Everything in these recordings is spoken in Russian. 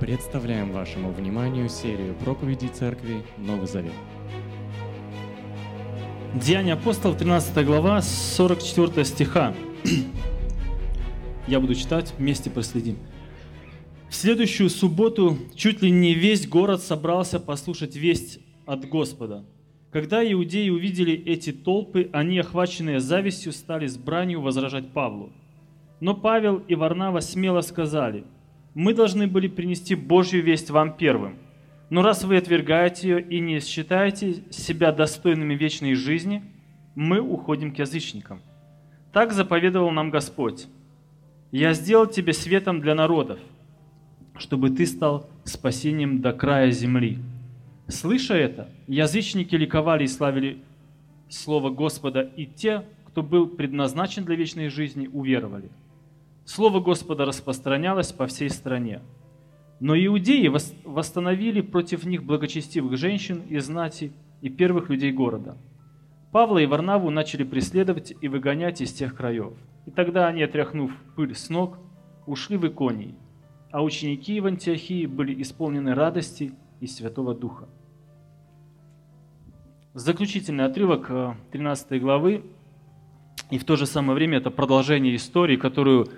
Представляем вашему вниманию серию проповедей Церкви Новый Завет. Деяния апостолов, 13 глава, 44 стиха. Я буду читать, вместе проследим. В следующую субботу чуть ли не весь город собрался послушать весть от Господа. Когда иудеи увидели эти толпы, они, охваченные завистью, стали с бранью возражать Павлу. Но Павел и Варнава смело сказали – мы должны были принести Божью весть вам первым. Но раз вы отвергаете ее и не считаете себя достойными вечной жизни, мы уходим к язычникам. Так заповедовал нам Господь. Я сделал тебе светом для народов, чтобы ты стал спасением до края земли. Слыша это, язычники ликовали и славили Слово Господа, и те, кто был предназначен для вечной жизни, уверовали. Слово Господа распространялось по всей стране. Но иудеи восстановили против них благочестивых женщин и знати и первых людей города. Павла и Варнаву начали преследовать и выгонять из тех краев. И тогда они, отряхнув пыль с ног, ушли в Иконии, а ученики в Антиохии были исполнены радости и Святого Духа. Заключительный отрывок 13 э, главы, и в то же самое время это продолжение истории, которую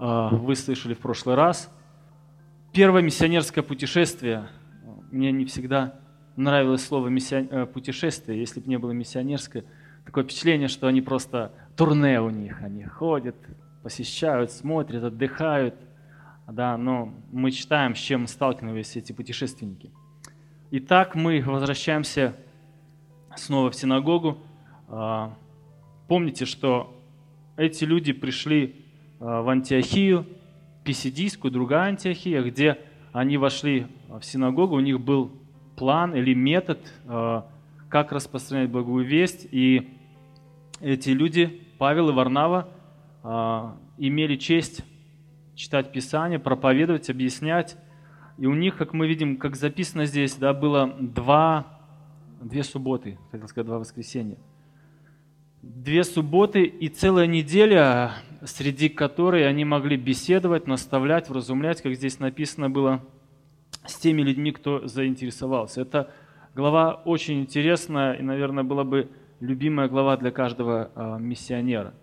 вы слышали в прошлый раз. Первое миссионерское путешествие. Мне не всегда нравилось слово миссион... Э, путешествие, если бы не было миссионерское. Такое впечатление, что они просто турне у них. Они ходят, посещают, смотрят, отдыхают. Да, но мы читаем, с чем сталкивались эти путешественники. Итак, мы возвращаемся снова в синагогу. А, помните, что эти люди пришли Э, в Антиохию, Писидийскую, другая Антиохия, где они вошли в синагогу, у них был план или метод, э, как распространять благую весть. И эти люди, Павел и Варнава, э, имели честь читать Писание, проповедовать, объяснять. И у них, как мы видим, как записано здесь, да, было два, две субботы, хотел сказать, два воскресенья. Две субботы и целая неделя среди которой они могли беседовать, наставлять, вразумлять, как здесь написано было, с теми людьми, кто заинтересовался. Это глава очень интересная и, наверное, была бы любимая глава для каждого а, миссионера.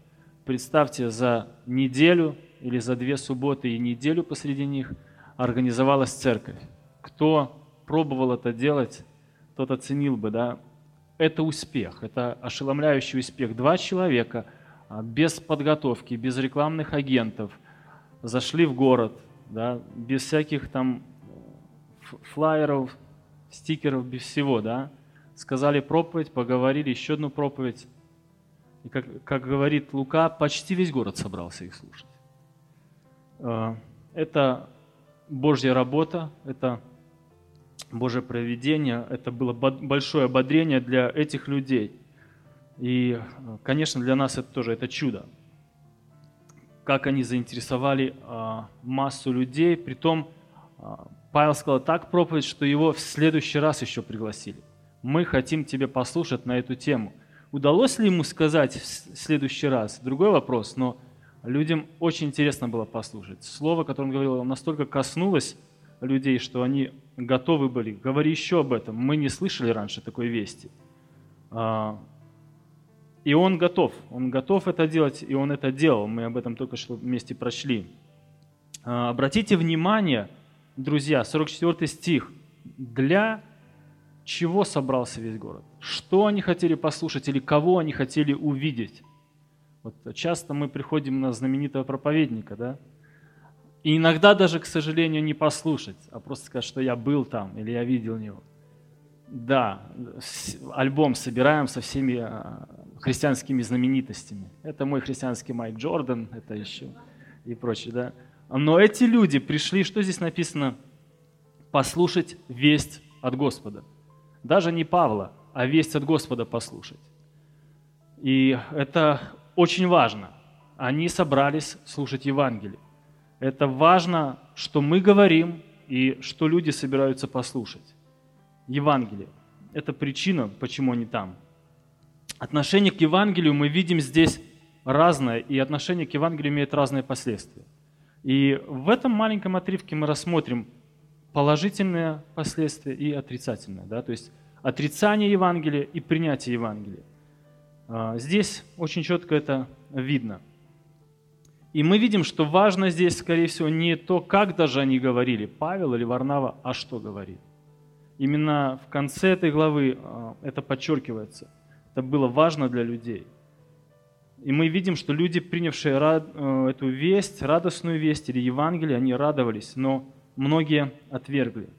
Представьте, за неделю или за две субботы и неделю посреди них организовалась церковь. Кто пробовал это делать, тот оценил бы, да, это успех, это ошеломляющий успех. Два человека – без подготовки, без рекламных агентов, зашли в город, да, без всяких там флайеров, стикеров, без всего, да, сказали проповедь, поговорили, еще одну проповедь. И как, как говорит Лука, почти весь город собрался их слушать. А, это Божья работа, это Божье проведение, это было большое ободрение для этих людей – и, конечно, для нас это тоже это чудо. Как они заинтересовали а, массу людей. Притом а, Павел сказал так проповедь, что его в следующий раз еще пригласили. Мы хотим тебя послушать на эту тему. Удалось ли ему сказать в следующий раз? Другой вопрос, но людям очень интересно было послушать. Слово, которое он говорил, настолько коснулось людей, что они готовы были. Говори еще об этом. Мы не слышали раньше такой вести. И он готов, он готов это делать, и он это делал. Мы об этом только что вместе прошли. А, обратите внимание, друзья, 44 стих. Для чего собрался весь город? Что они хотели послушать или кого они хотели увидеть? Вот часто мы приходим на знаменитого проповедника, да? И иногда даже, к сожалению, не послушать, а просто сказать, что я был там или я видел него. Да, альбом собираем со всеми а, христианскими знаменитостями. Это мой христианский Майк Джордан, это еще и прочее, да. Но эти люди пришли, что здесь написано? Послушать весть от Господа. Даже не Павла, а весть от Господа послушать. И это очень важно. Они собрались слушать Евангелие. Это важно, что мы говорим и что люди собираются послушать. Евангелие. Это причина, почему они там. Отношение к Евангелию мы видим здесь разное, и отношение к Евангелию имеет разные последствия. И в этом маленьком отрывке мы рассмотрим положительные последствия и отрицательные. Да? То есть отрицание Евангелия и принятие Евангелия. А, здесь очень четко это видно. И мы видим, что важно здесь, скорее всего, не то, как даже они говорили, Павел или Варнава, а что говорит. Именно в конце этой главы а, это подчеркивается. Это было важно для людей. И мы видим, что люди, принявшие э, эту весть, радостную весть или Евангелие, они радовались, но многие отвергли.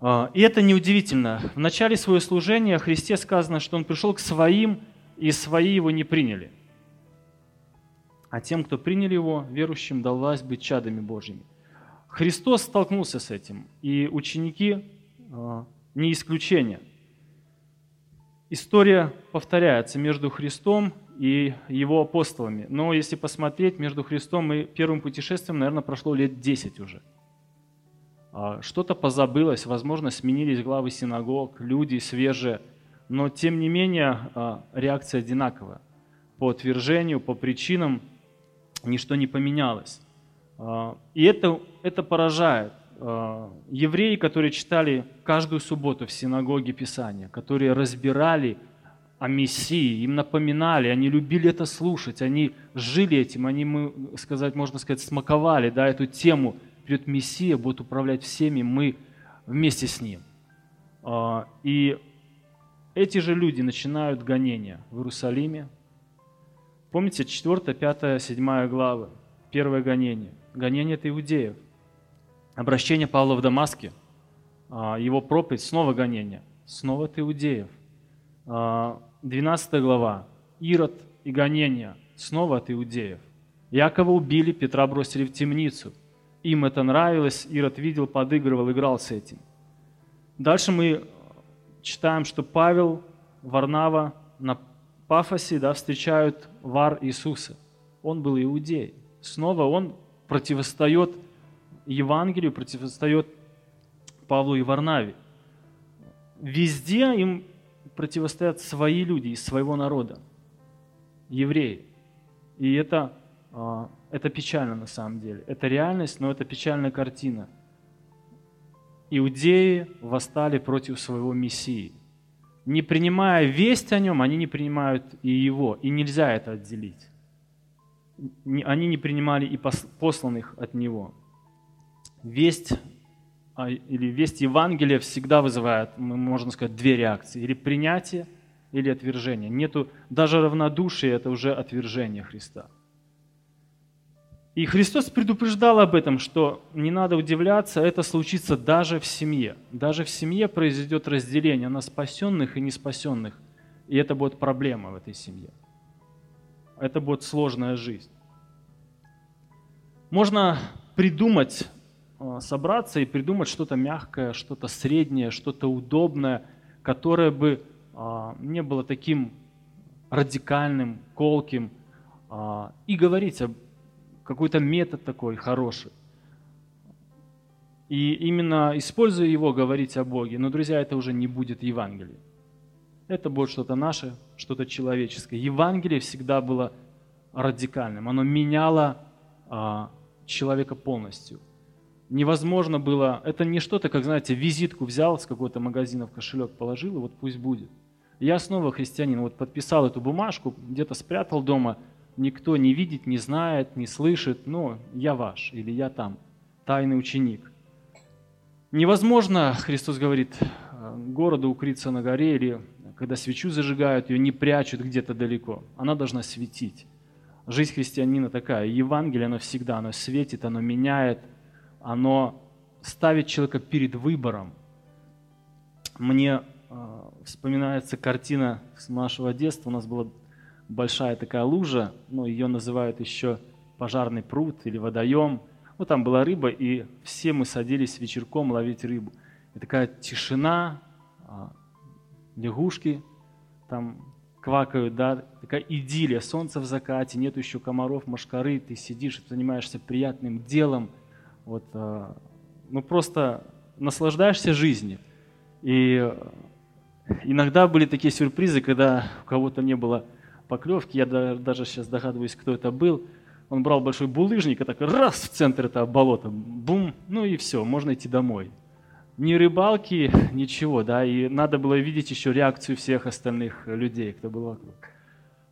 А, и это неудивительно. В начале своего служения о Христе сказано, что Он пришел к своим, и свои Его не приняли. А тем, кто приняли Его, верующим дал власть быть чадами Божьими. Христос столкнулся с этим, и ученики а, не исключение. История повторяется между Христом и его апостолами. Но если посмотреть, между Христом и первым путешествием, наверное, прошло лет 10 уже. А, что-то позабылось, возможно, сменились главы синагог, люди свежие, но тем не менее а, реакция одинаковая. По отвержению, по причинам ничто не поменялось. А, и это, это поражает. Евреи, которые читали каждую субботу в синагоге Писания, которые разбирали о Мессии, им напоминали, они любили это слушать, они жили этим, они, сказать, можно сказать, смаковали да, эту тему – придет Мессия, будет управлять всеми, мы вместе с Ним. А, и эти же люди начинают гонения в Иерусалиме. Помните, 4, 5, 7 главы, первое гонение. Гонение это иудеев. Обращение Павла в Дамаске, а, его проповедь, снова гонение, снова это иудеев. 12 а, глава, Ирод и гонение, снова от иудеев. Якова убили, Петра бросили в темницу – им это нравилось, Ирод видел, подыгрывал, играл с этим. Дальше мы читаем, что Павел, Варнава на Пафосе да, встречают вар Иисуса. Он был иудей. Снова он противостает Евангелию, противостает Павлу и Варнаве. Везде им противостоят свои люди из своего народа, евреи. И это а, это печально на самом деле. Это реальность, но это печальная картина. Иудеи восстали против своего Мессии. Не принимая весть о нем, они не принимают и его. И нельзя это отделить. Они не принимали и посланных от него. Весть а, или весть Евангелия всегда вызывает, можно сказать, две реакции. Или принятие, или отвержение. Нету даже равнодушия, это уже отвержение Христа. И Христос предупреждал об этом, что не надо удивляться, это случится даже в семье. Даже в семье произойдет разделение на спасенных и неспасенных. И это будет проблема в этой семье. Это будет сложная жизнь. Можно придумать, собраться и придумать что-то мягкое, что-то среднее, что-то удобное, которое бы а, не было таким радикальным, колким, а, и говорить об какой-то метод такой хороший. И именно используя его, говорить о Боге. Но, друзья, это уже не будет Евангелие. Это будет что-то наше, что-то человеческое. Евангелие всегда было радикальным. Оно меняло человека полностью. Невозможно было, это не что-то, как, знаете, визитку взял с какого-то магазина в кошелек, положил, и вот пусть будет. Я снова христианин, вот подписал эту бумажку, где-то спрятал дома – никто не видит, не знает, не слышит, но я ваш или я там, тайный ученик. Невозможно, Христос говорит, городу укрыться на горе или когда свечу зажигают, ее не прячут где-то далеко. Она должна светить. Жизнь христианина такая. Евангелие, оно всегда, оно светит, оно меняет, оно ставит человека перед выбором. Мне э, вспоминается картина с нашего детства. У нас было большая такая лужа, ну, ее называют еще пожарный пруд или водоем. Ну, там была рыба, и все мы садились вечерком ловить рыбу. И такая тишина, а, лягушки там квакают, да, такая идиллия, солнце в закате, нет еще комаров, машкары, ты сидишь, занимаешься приятным делом, вот, а, ну, просто наслаждаешься жизнью. И иногда были такие сюрпризы, когда у кого-то не было поклевки, я даже сейчас догадываюсь, кто это был. Он брал большой булыжник и так раз в центр этого болота, бум, ну и все, можно идти домой. ни рыбалки, ничего, да, и надо было видеть еще реакцию всех остальных людей, кто был вокруг.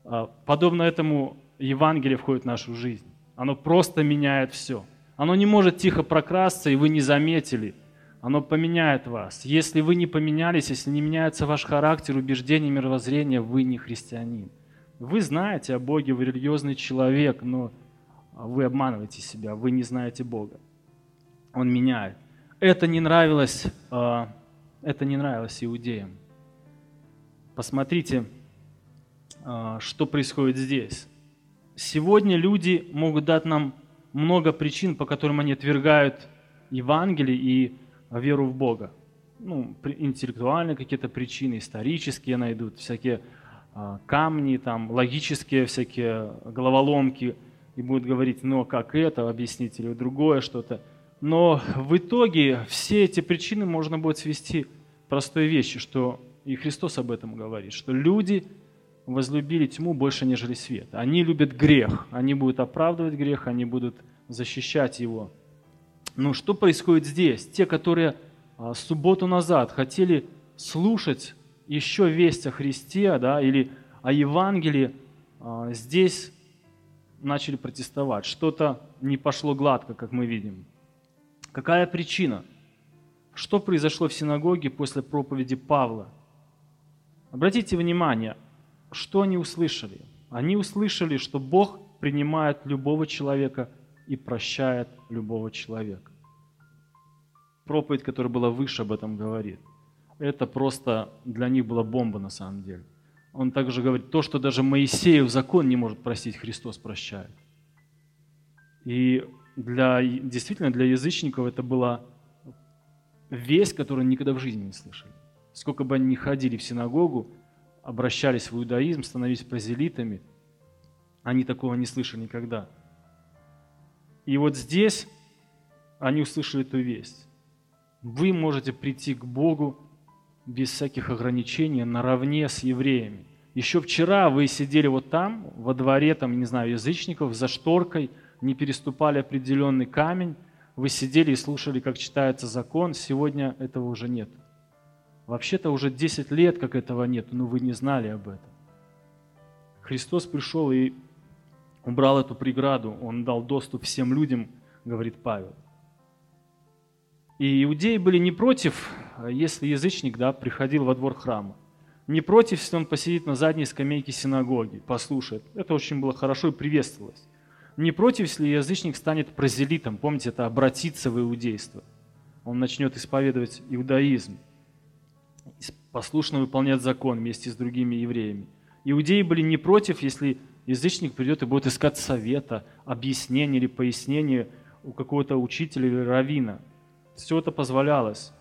А, подобно этому Евангелие входит в нашу жизнь. Оно просто меняет все. Оно не может тихо прокрасться, и вы не заметили. Оно поменяет вас. Если вы не поменялись, если не меняется ваш характер, убеждение, мировоззрение, вы не христианин. Вы знаете о Боге, вы религиозный человек, но вы обманываете себя, вы не знаете Бога. Он меняет это не нравилось, а, это не нравилось иудеям. Посмотрите, а, что происходит здесь. Сегодня люди могут дать нам много причин, по которым они отвергают Евангелие и веру в Бога. Ну, интеллектуальные какие-то причины, исторические найдут, всякие а, камни, там, логические всякие головоломки, и будут говорить, ну, как это объяснить, или другое что-то – но в итоге все эти причины можно будет свести к простой вещи, что и Христос об этом говорит, что люди возлюбили тьму больше, нежели свет. Они любят грех, они будут оправдывать грех, они будут защищать его. Но что происходит здесь? Те, которые а, субботу назад хотели слушать еще весть о Христе да, или о Евангелии, а, здесь начали протестовать. Что-то не пошло гладко, как мы видим. Какая причина? Что произошло в синагоге после проповеди Павла? Обратите внимание, что они услышали? Они услышали, что Бог принимает любого человека и прощает любого человека. Проповедь, которая была выше, об этом говорит. Это просто для них была бомба на самом деле. Он также говорит, то, что даже Моисеев закон не может простить, Христос прощает. И для, действительно для язычников это была весть, которую никогда в жизни не слышали. Сколько бы они ни ходили в синагогу, обращались в иудаизм, становились прозелитами, они такого не слышали никогда. И вот здесь они услышали эту весть. Вы можете прийти к Богу без всяких ограничений, наравне с евреями. Еще вчера вы сидели вот там, во дворе, там, не знаю, язычников, за шторкой – не переступали определенный камень, вы сидели и слушали, как читается закон, сегодня этого уже нет. Вообще-то уже 10 лет, как этого нет, но вы не знали об этом. Христос пришел и убрал эту преграду, Он дал доступ всем людям, говорит Павел. И иудеи были не против, если язычник да, приходил во двор храма. Не против, если он посидит на задней скамейке синагоги, послушает. Это очень было хорошо и приветствовалось. Не против, если язычник станет прозелитом, помните, это обратиться в иудейство. Он начнет исповедовать иудаизм, послушно выполнять закон вместе с другими евреями. Иудеи были не против, если язычник придет и будет искать совета, объяснения или пояснения у какого-то учителя или равина. Все это позволялось.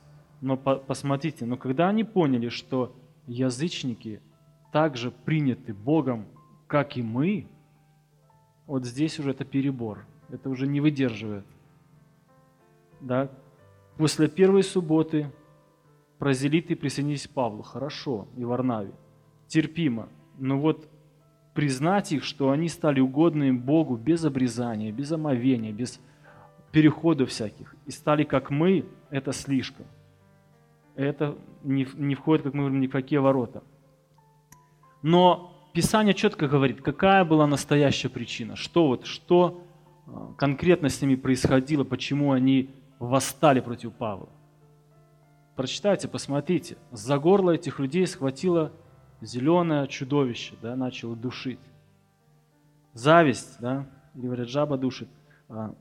Но по посмотрите, но когда они поняли, что язычники также приняты Богом, как и мы, вот здесь уже это перебор. Это уже не выдерживает. Да? После первой субботы прозелиты присоединились к Павлу. Хорошо, и Варнаве. Терпимо. Но вот признать их, что они стали угодны Богу без обрезания, без омовения, без переходов всяких, и стали как мы, это слишком. Это не, не входит, как мы говорим, ни в какие ворота. Но Писание четко говорит, какая была настоящая причина, что вот, что а, конкретно с ними происходило, почему они восстали против Павла. Прочитайте, посмотрите. За горло этих людей схватило зеленое чудовище, да, начало душить. Зависть, да, говорят, жаба душит. А,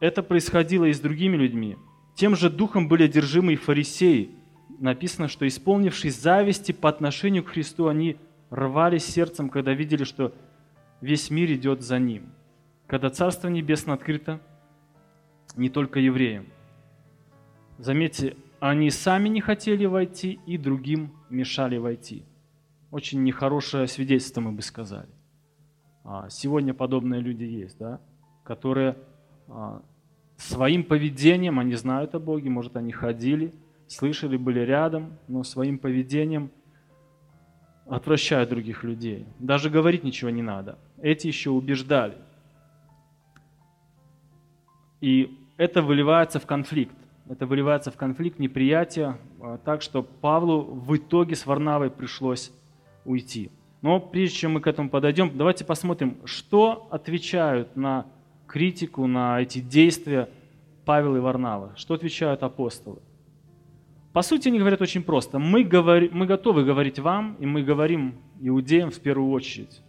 это происходило и с другими людьми. Тем же духом были одержимы и фарисеи. Написано, что исполнившись зависти по отношению к Христу, они рвались сердцем, когда видели, что весь мир идет за ним. Когда Царство Небесное открыто не только евреям. Заметьте, они сами не хотели войти и другим мешали войти. Очень нехорошее свидетельство, мы бы сказали. А, сегодня подобные люди есть, да, которые а, своим поведением, они знают о Боге, может, они ходили, слышали, были рядом, но своим поведением – отвращают других людей. Даже говорить ничего не надо. Эти еще убеждали. И это выливается в конфликт. Это выливается в конфликт, неприятие, а, так что Павлу в итоге с Варнавой пришлось уйти. Но прежде чем мы к этому подойдем, давайте посмотрим, что отвечают на критику, на эти действия Павел и Варнава. Что отвечают апостолы? По сути, они говорят очень просто. Мы, говори, мы готовы говорить вам, и мы говорим иудеям в первую очередь.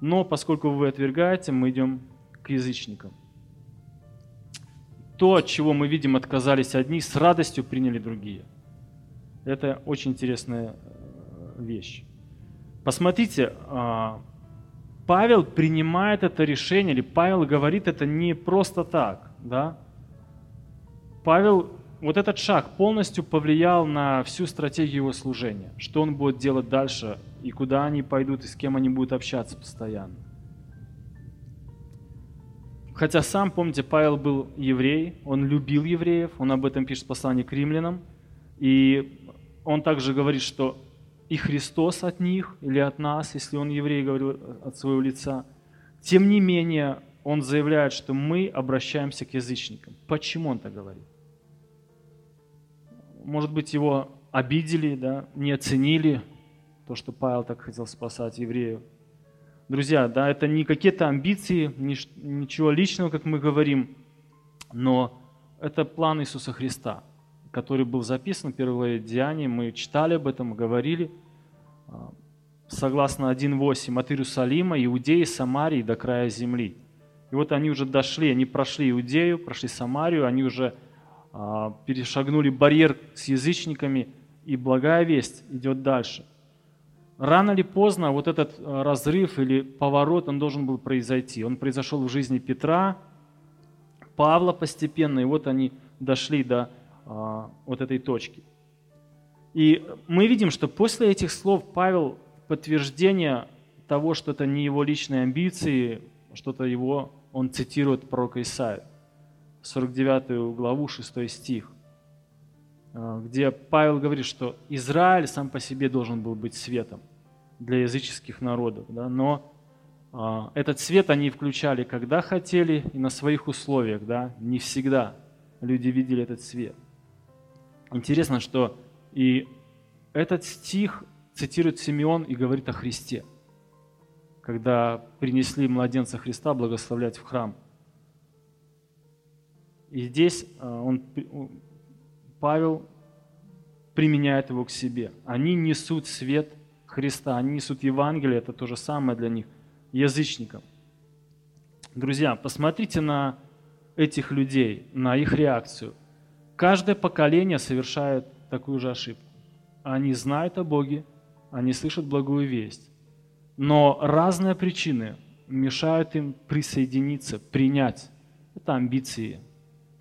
Но поскольку вы отвергаете, мы идем к язычникам. То, от чего мы видим, отказались одни, с радостью приняли другие. Это очень интересная э, вещь. Посмотрите, а, Павел принимает это решение, или Павел говорит это не просто так. Да? Павел, вот этот шаг полностью повлиял на всю стратегию его служения, что он будет делать дальше, и куда они пойдут, и с кем они будут общаться постоянно. Хотя сам, помните, Павел был еврей, он любил евреев, он об этом пишет в послании к римлянам, и он также говорит, что и Христос от них или от нас, если он еврей, говорил от своего лица. Тем не менее, он заявляет, что мы обращаемся к язычникам. Почему он так говорит? Может быть, его обидели, да, не оценили то, что Павел так хотел спасать евреев. Друзья, да, это не какие-то амбиции, ничего личного, как мы говорим, но это план Иисуса Христа, который был записан в первой главе Деяний. Мы читали об этом, говорили – а, согласно 1.8, от Иерусалима, Иудеи, Самарии до края земли. И вот они уже дошли, они прошли Иудею, прошли Самарию, они уже а, перешагнули барьер с язычниками, и благая весть идет дальше. Рано или поздно вот этот а, разрыв или поворот, он должен был произойти. Он произошел в жизни Петра, Павла постепенно, и вот они дошли до а, вот этой точки. И мы видим, что после этих слов Павел подтверждение того, что это не его личные амбиции, что-то его, он цитирует пророка Исаия, 49 главу, 6 стих, где Павел говорит, что Израиль сам по себе должен был быть светом для языческих народов, да, но а, этот свет они включали, когда хотели и на своих условиях, да, не всегда люди видели этот свет. Интересно, что и этот стих цитирует Симеон и говорит о Христе, когда принесли младенца Христа благословлять в храм. И здесь э, он, Павел применяет его к себе. Они несут свет Христа, они несут Евангелие, это то же самое для них, язычникам. Друзья, посмотрите на этих людей, на их реакцию. Каждое поколение совершает такую же ошибку. Они знают о Боге, они слышат благую весть, но разные причины мешают им присоединиться, принять. Это амбиции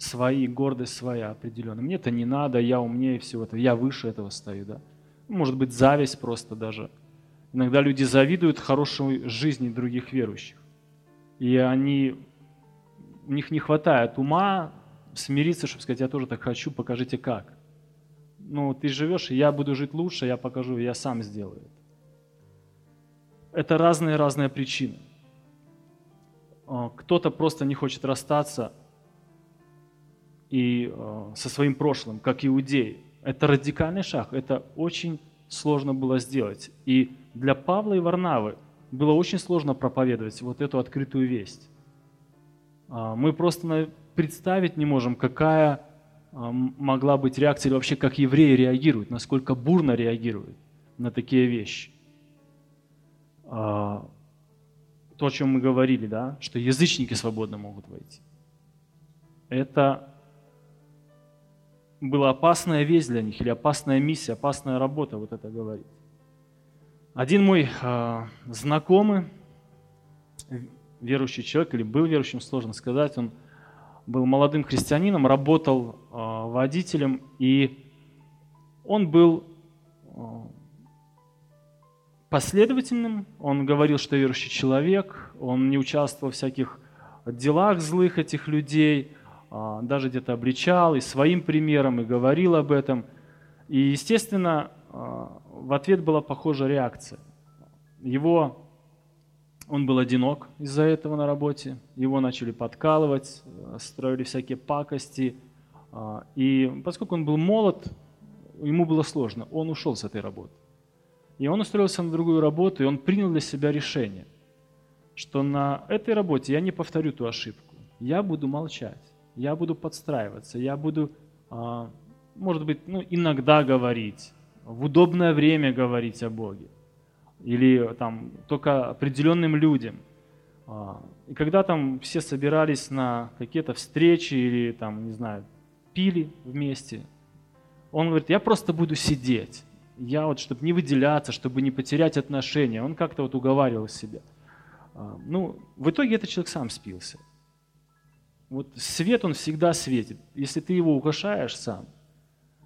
свои, гордость своя определенная. Мне это не надо, я умнее всего этого, я выше этого стою. Да? Может быть, зависть просто даже. Иногда люди завидуют хорошей жизни других верующих. И они, у них не хватает ума смириться, чтобы сказать, я тоже так хочу, покажите как ну, ты живешь, я буду жить лучше, я покажу, я сам сделаю это. Это разные-разные причины. А, кто-то просто не хочет расстаться и а, со своим прошлым, как иудеи. Это радикальный шаг, это очень сложно было сделать. И для Павла и Варнавы было очень сложно проповедовать вот эту открытую весть. А, мы просто представить не можем, какая а, могла быть реакция, или вообще как евреи реагируют, насколько бурно реагируют на такие вещи. А, то, о чем мы говорили, да, что язычники свободно могут войти. Это была опасная весть для них, или опасная миссия, опасная работа, вот это говорить. Один мой э, знакомый, верующий человек, или был верующим, сложно сказать, он был молодым христианином, работал э, водителем, и он был э, последовательным, он говорил, что верующий человек, он не участвовал в всяких делах злых этих людей, даже где-то обличал и своим примером, и говорил об этом. И, естественно, в ответ была похожая реакция. Его он был одинок из-за этого на работе. Его начали подкалывать, строили всякие пакости, А, и поскольку он был молод, ему было сложно, он ушел с этой работы. И он устроился на другую работу, и он принял для себя решение, что на этой работе я не повторю ту ошибку. Я буду молчать, я буду подстраиваться, я буду, а, может быть, ну, иногда говорить, в удобное время говорить о Боге. Или там только определенным людям. А, и когда там все собирались на какие-то встречи или там, не знаю, пили вместе, он говорит, я просто буду сидеть. Я вот, чтобы не выделяться, чтобы не потерять отношения. Он как-то вот уговаривал себя. А, ну, в итоге этот человек сам спился. Вот свет, он всегда светит. Если ты его угошаешь сам,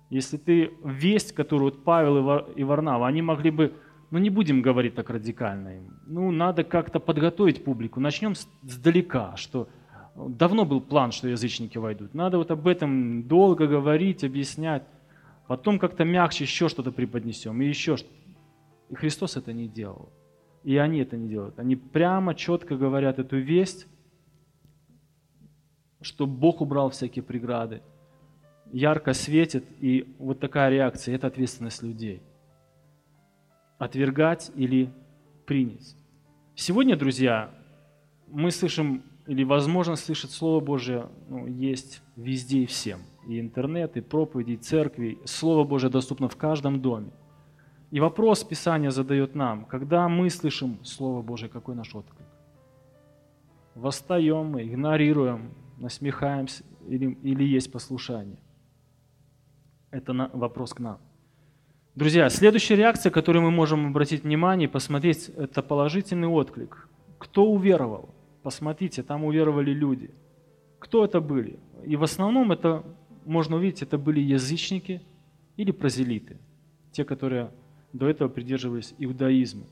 если ты весть, которую вот Павел и Варнава, они могли бы, ну не будем говорить так радикально им, ну надо как-то подготовить публику. Начнем сдалека, что давно был план, что язычники войдут. Надо вот об этом долго говорить, объяснять. Потом как-то мягче еще что-то преподнесем, и еще что-то. И Христос это не делал. И они это не делают. Они прямо, четко говорят эту весть, что Бог убрал всякие преграды, ярко светит, и вот такая реакция – это ответственность людей. Отвергать или принять. Сегодня, друзья, мы слышим, или возможно слышать Слово Божье ну, есть везде и всем. И интернет, и проповеди, и церкви. Слово Божье доступно в каждом доме. И вопрос Писания задает нам, когда мы слышим Слово Божье, какой наш отклик? Восстаем игнорируем, насмехаемся или, или есть послушание? Это на, вопрос к нам. Друзья, следующая реакция, которую мы можем обратить внимание посмотреть, это положительный отклик. Кто уверовал? Посмотрите, там уверовали люди. Кто это были? И в основном это, можно увидеть, это были язычники или прозелиты, те, которые до этого придерживались иудаизма.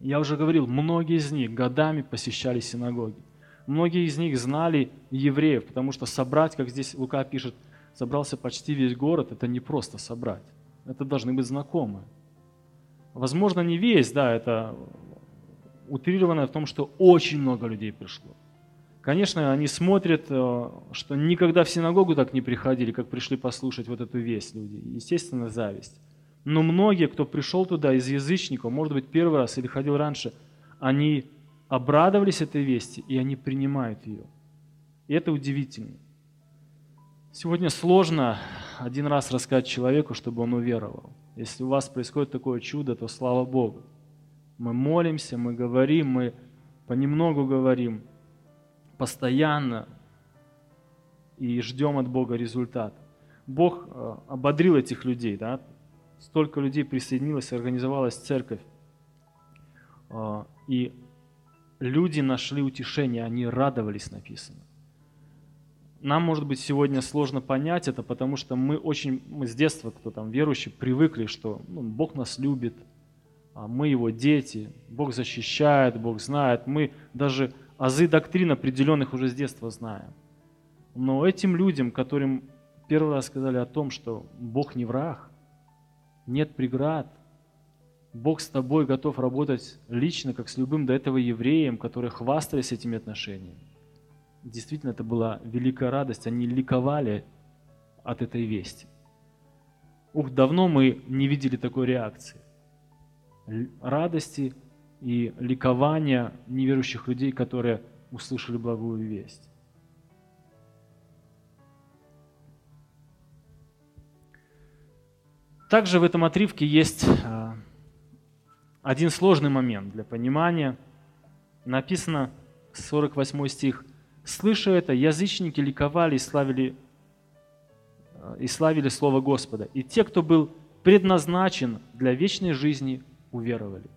Я уже говорил, многие из них годами посещали синагоги. Многие из них знали евреев, потому что собрать, как здесь Лука пишет, собрался почти весь город, это не просто собрать. Это должны быть знакомые. Возможно, не весь, да, это утрированное в том, что очень много людей пришло. Конечно, они смотрят, э, что никогда в синагогу так не приходили, как пришли послушать вот эту весть люди. Естественно, зависть. Но многие, кто пришел туда из язычников, может быть, первый раз или ходил раньше, они обрадовались этой вести, и они принимают ее. И это удивительно. Сегодня сложно один раз рассказать человеку, чтобы он уверовал. Если у вас происходит такое чудо, то слава Богу. Мы молимся, мы говорим, мы понемногу говорим, постоянно и ждем от Бога результат. Бог э, ободрил этих людей, да? столько людей присоединилось, организовалась церковь. Э, и люди нашли утешение, они радовались, написано. Нам, может быть, сегодня сложно понять это, потому что мы очень, мы с детства, кто там верующий, привыкли, что ну, Бог нас любит, а мы Его дети, Бог защищает, Бог знает. Мы даже азы доктрин определенных уже с детства знаем. Но этим людям, которым первый раз сказали о том, что Бог не враг, нет преград – Бог с тобой готов работать лично, как с любым до этого евреем, которые хвастались этими отношениями. Действительно, это была великая радость, они ликовали от этой вести. Ух, давно мы не видели такой реакции. Радости и ликования неверующих людей, которые услышали благую весть. Также в этом отрывке есть а, один сложный момент для понимания. Написано, 48 стих, «Слыша это, язычники ликовали и славили, э, и славили Слово Господа, и те, кто был предназначен для вечной жизни, уверовали».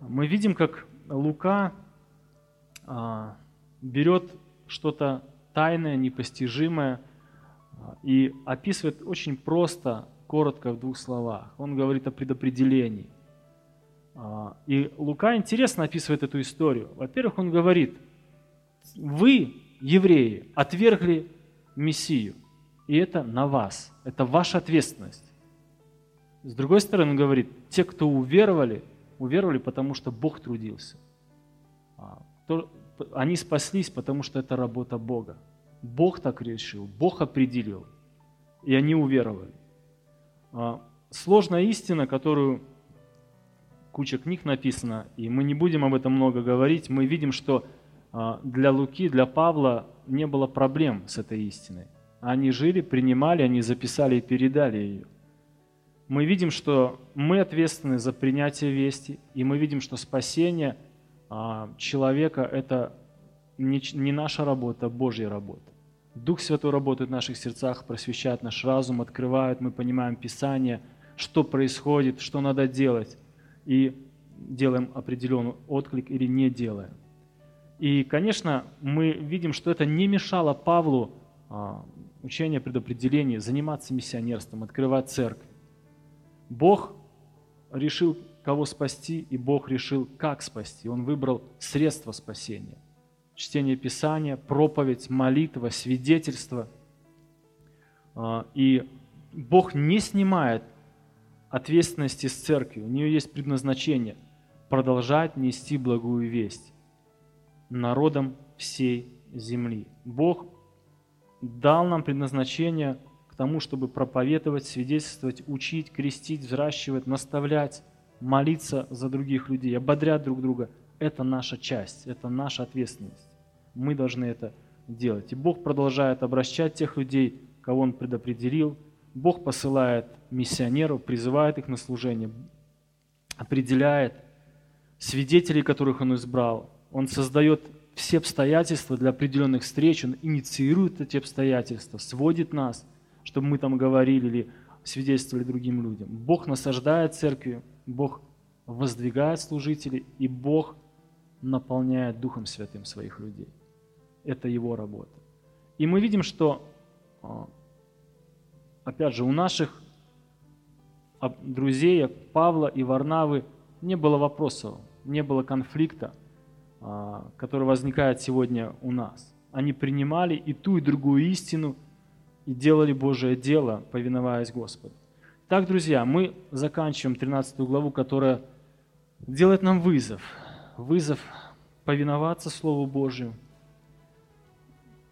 Мы видим, как Лука а, берет что-то тайное, непостижимое и описывает очень просто, коротко в двух словах. Он говорит о предопределении – и Лука интересно описывает эту историю. Во-первых, он говорит, вы, евреи, отвергли Мессию, и это на вас, это ваша ответственность. С другой стороны, он говорит, те, кто уверовали, уверовали, потому что Бог трудился. А, они спаслись, потому что это работа Бога. Бог так решил, Бог определил. И они уверовали. А, сложная истина, которую куча книг написано, и мы не будем об этом много говорить, мы видим, что а, для Луки, для Павла не было проблем с этой истиной. Они жили, принимали, они записали и передали ее. Мы видим, что мы ответственны за принятие вести, и мы видим, что спасение а, человека – это не наша работа, а Божья работа. Дух Святой работает в наших сердцах, просвещает наш разум, открывает, мы понимаем Писание, что происходит, что надо делать, и делаем определенный отклик или не делаем. И, конечно, мы видим, что это не мешало Павлу а, учение предопределений, заниматься миссионерством, открывать церковь. Бог решил, кого спасти, и Бог решил, как спасти. Он выбрал средства спасения. Чтение Писания, проповедь, молитва, свидетельство. А, и Бог не снимает ответственности с церкви. У нее есть предназначение продолжать нести благую весть народам всей земли. Бог дал нам предназначение к тому, чтобы проповедовать, свидетельствовать, учить, крестить, взращивать, наставлять, молиться за других людей, ободрять друг друга. Это наша часть, это наша ответственность. Мы должны это делать. И Бог продолжает обращать тех людей, кого Он предопределил. Бог посылает миссионеров, призывает их на служение, определяет свидетелей, которых Он избрал, он создает все обстоятельства для определенных встреч, Он инициирует эти обстоятельства, сводит нас, чтобы мы там говорили или свидетельствовали другим людям. Бог насаждает церкви, Бог воздвигает служителей, и Бог наполняет Духом Святым своих людей. Это Его работа. И мы видим, что, а, опять же, у наших друзей Павла и Варнавы не было вопросов, не было конфликта. А, который возникает сегодня у нас. Они принимали и ту, и другую истину и делали Божие дело, повиноваясь Господу. Так, друзья, мы заканчиваем 13 главу, которая делает нам вызов. Вызов повиноваться Слову Божию.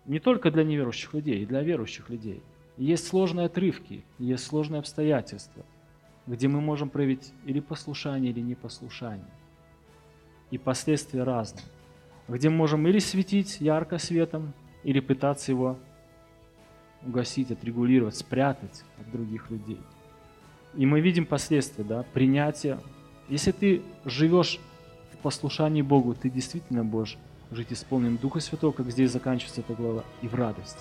Не только для неверующих людей, и для верующих людей. Есть сложные отрывки, есть сложные обстоятельства, где мы можем проявить или послушание, или непослушание и последствия разные, где мы можем или светить ярко светом, или пытаться его угасить, отрегулировать, спрятать от других людей. И мы видим последствия, да, принятия. Если ты живешь в послушании Богу, ты действительно будешь жить исполненным Духа Святого, как здесь заканчивается эта глава, и в радости.